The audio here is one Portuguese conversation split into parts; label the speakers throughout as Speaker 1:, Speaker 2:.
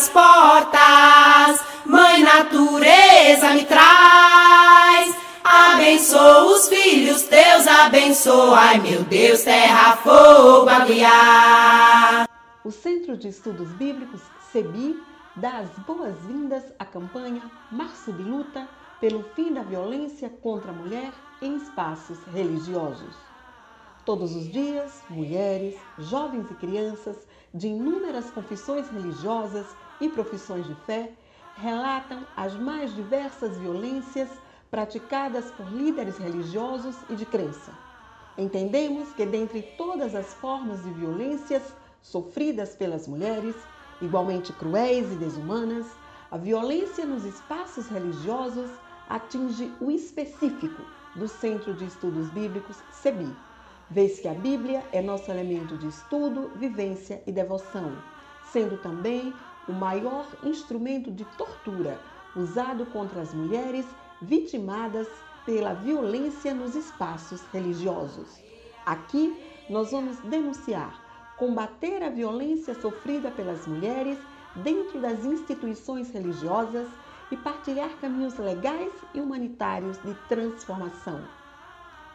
Speaker 1: as portas, Mãe Natureza me traz. Abençoa os filhos teus, abençoa, ai meu Deus, terra, fogo, a guiar.
Speaker 2: O Centro de Estudos Bíblicos, CEBI, dá as boas-vindas à campanha Março de Luta pelo fim da violência contra a mulher em espaços religiosos. Todos os dias, mulheres, jovens e crianças de inúmeras confissões religiosas e profissões de fé relatam as mais diversas violências praticadas por líderes religiosos e de crença. Entendemos que, dentre todas as formas de violências sofridas pelas mulheres, igualmente cruéis e desumanas, a violência nos espaços religiosos atinge o específico do Centro de Estudos Bíblicos CEBI, vez que a Bíblia é nosso elemento de estudo, vivência e devoção, sendo também o maior instrumento de tortura usado contra as mulheres vitimadas pela violência nos espaços religiosos. Aqui nós vamos denunciar, combater a violência sofrida pelas mulheres dentro das instituições religiosas e partilhar caminhos legais e humanitários de transformação.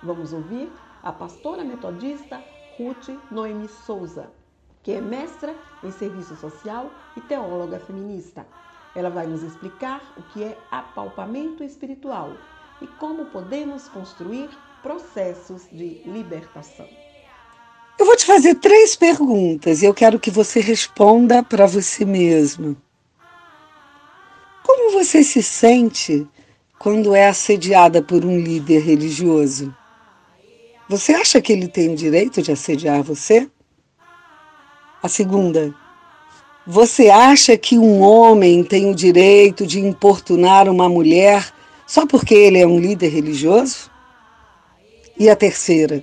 Speaker 2: Vamos ouvir a pastora metodista Ruth Noemi Souza, que é mestra em serviço social e teóloga feminista. Ela vai nos explicar o que é apalpamento espiritual e como podemos construir processos de libertação.
Speaker 3: Vou te fazer três perguntas e eu quero que você responda para você mesma. Como você se sente quando é assediada por um líder religioso? Você acha que ele tem o direito de assediar você? A segunda, você acha que um homem tem o direito de importunar uma mulher só porque ele é um líder religioso? E a terceira,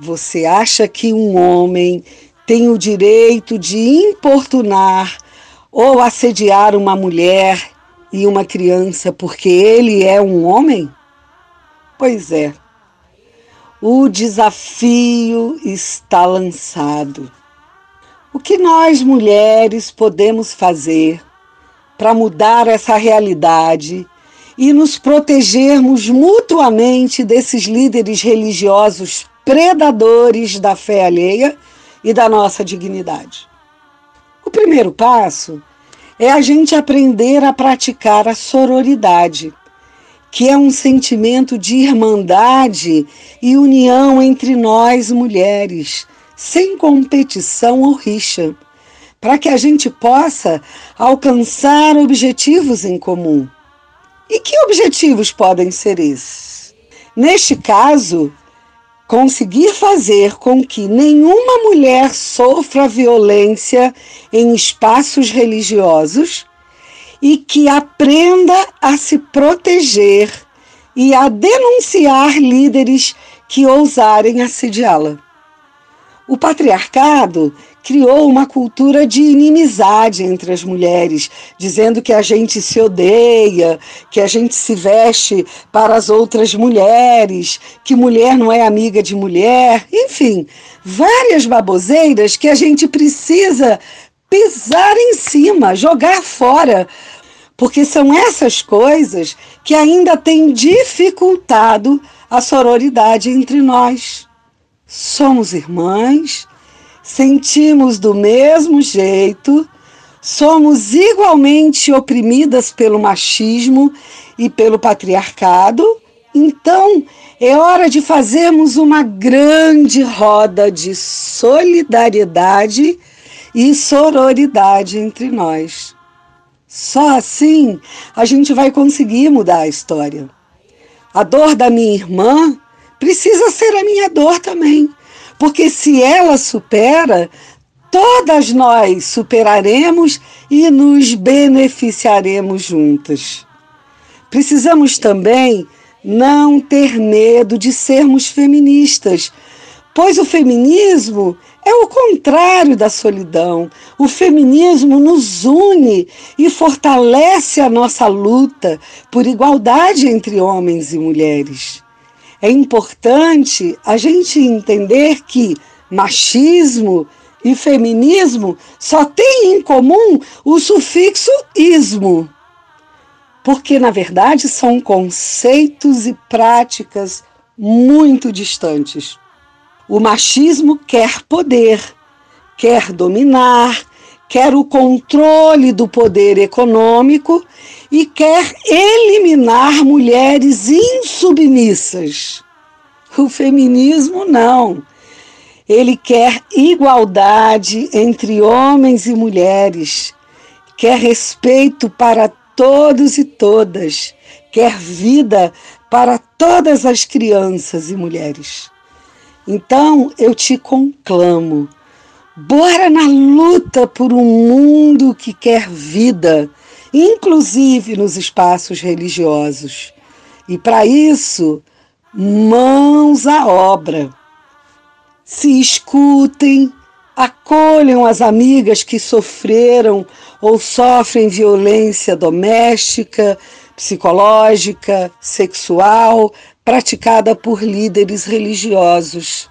Speaker 3: você acha que um homem tem o direito de importunar ou assediar uma mulher e uma criança porque ele é um homem? Pois é, o desafio está lançado. O que nós mulheres podemos fazer para mudar essa realidade e nos protegermos mutuamente desses líderes religiosos predadores da fé alheia e da nossa dignidade? O primeiro passo é a gente aprender a praticar a sororidade, que é um sentimento de irmandade e união entre nós mulheres sem competição ou rixa, para que a gente possa alcançar objetivos em comum. E que objetivos podem ser esses? Neste caso, conseguir fazer com que nenhuma mulher sofra violência em espaços religiosos e que aprenda a se proteger e a denunciar líderes que ousarem assediá-la. O patriarcado criou uma cultura de inimizade entre as mulheres, dizendo que a gente se odeia, que a gente se veste para as outras mulheres, que mulher não é amiga de mulher, enfim, várias baboseiras que a gente precisa pisar em cima, jogar fora, porque são essas coisas que ainda têm dificultado a sororidade entre nós. Somos irmãs, sentimos do mesmo jeito, somos igualmente oprimidas pelo machismo e pelo patriarcado, então é hora de fazermos uma grande roda de solidariedade e sororidade entre nós. Só assim a gente vai conseguir mudar a história. A dor da minha irmã precisa ser a minha dor também. Porque se ela supera, todas nós superaremos e nos beneficiaremos juntas. Precisamos também não ter medo de sermos feministas, Pois o feminismo é o contrário da solidão. O feminismo nos une e fortalece a nossa luta por igualdade entre homens e mulheres. É importante a gente entender que machismo e feminismo só têm em comum o sufixo ismo, porque na verdade são conceitos e práticas muito distantes. O machismo quer poder, quer dominar, quer o controle do poder econômico e quer eliminar mulheres insubmissas. O feminismo não. Ele quer igualdade entre homens e mulheres, quer respeito para todos e todas, quer vida para todas as crianças e mulheres. Então eu te conclamo, bora na luta por um mundo que quer vida, inclusive nos espaços religiosos. E para isso, mãos à obra. Se escutem, acolham as amigas que sofreram ou sofrem violência doméstica, psicológica, sexual, praticada por líderes religiosos.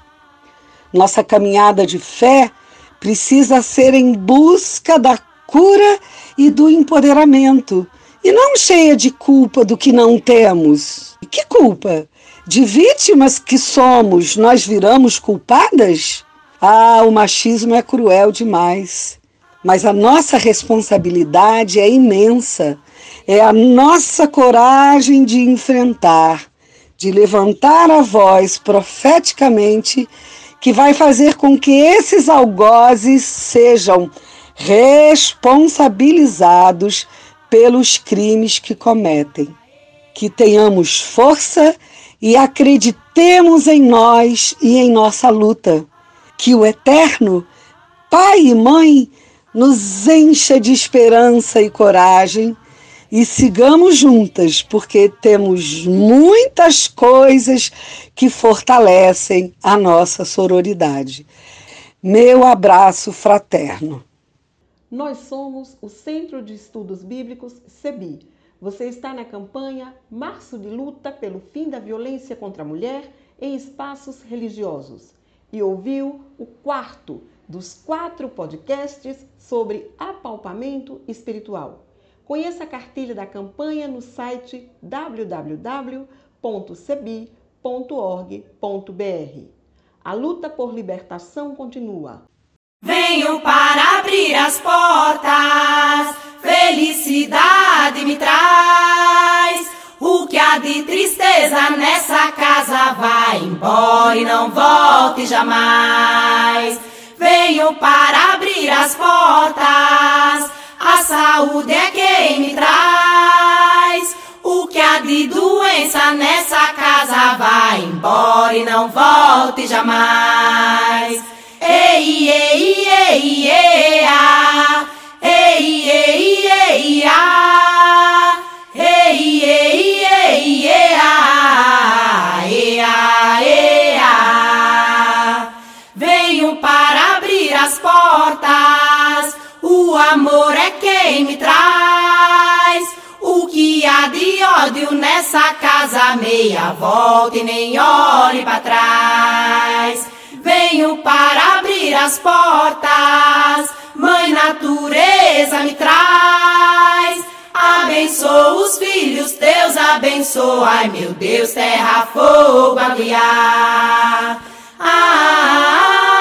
Speaker 3: Nossa caminhada de fé precisa ser em busca da cura e do empoderamento, e não cheia de culpa do que não temos. Que culpa? De vítimas que somos, nós viramos culpadas? Ah, o machismo é cruel demais. Mas a nossa responsabilidade é imensa. É a nossa coragem de enfrentar, de levantar a voz profeticamente, que vai fazer com que esses algozes sejam responsabilizados pelos crimes que cometem. Que tenhamos força e acreditemos em nós e em nossa luta. Que o Eterno, Pai e Mãe, nos encha de esperança e coragem e sigamos juntas, porque temos muitas coisas que fortalecem a nossa sororidade. Meu abraço fraterno.
Speaker 2: Nós somos o Centro de Estudos Bíblicos CEBI. Você está na campanha Março de Luta pelo Fim da Violência contra a Mulher em Espaços Religiosos e ouviu o quarto dos quatro podcasts sobre apalpamento espiritual. Conheça a cartilha da campanha no site www.cebi.org.br. A luta por libertação continua.
Speaker 1: Venho para abrir as portas, felicidade me traz. O que há de tristeza nessa casa vai embora e não volte jamais. Venho para abrir as portas a saúde é quem me traz. O que há de doença nessa casa vai embora e não volte jamais. Ei, ei, ei, ei, ódio nessa casa, meia volta e nem olhe para trás. Venho para abrir as portas, Mãe Natureza me traz. Abençoa os filhos, Deus abençoa, ai meu Deus, terra, fogo a guiar. Ah, ah, ah.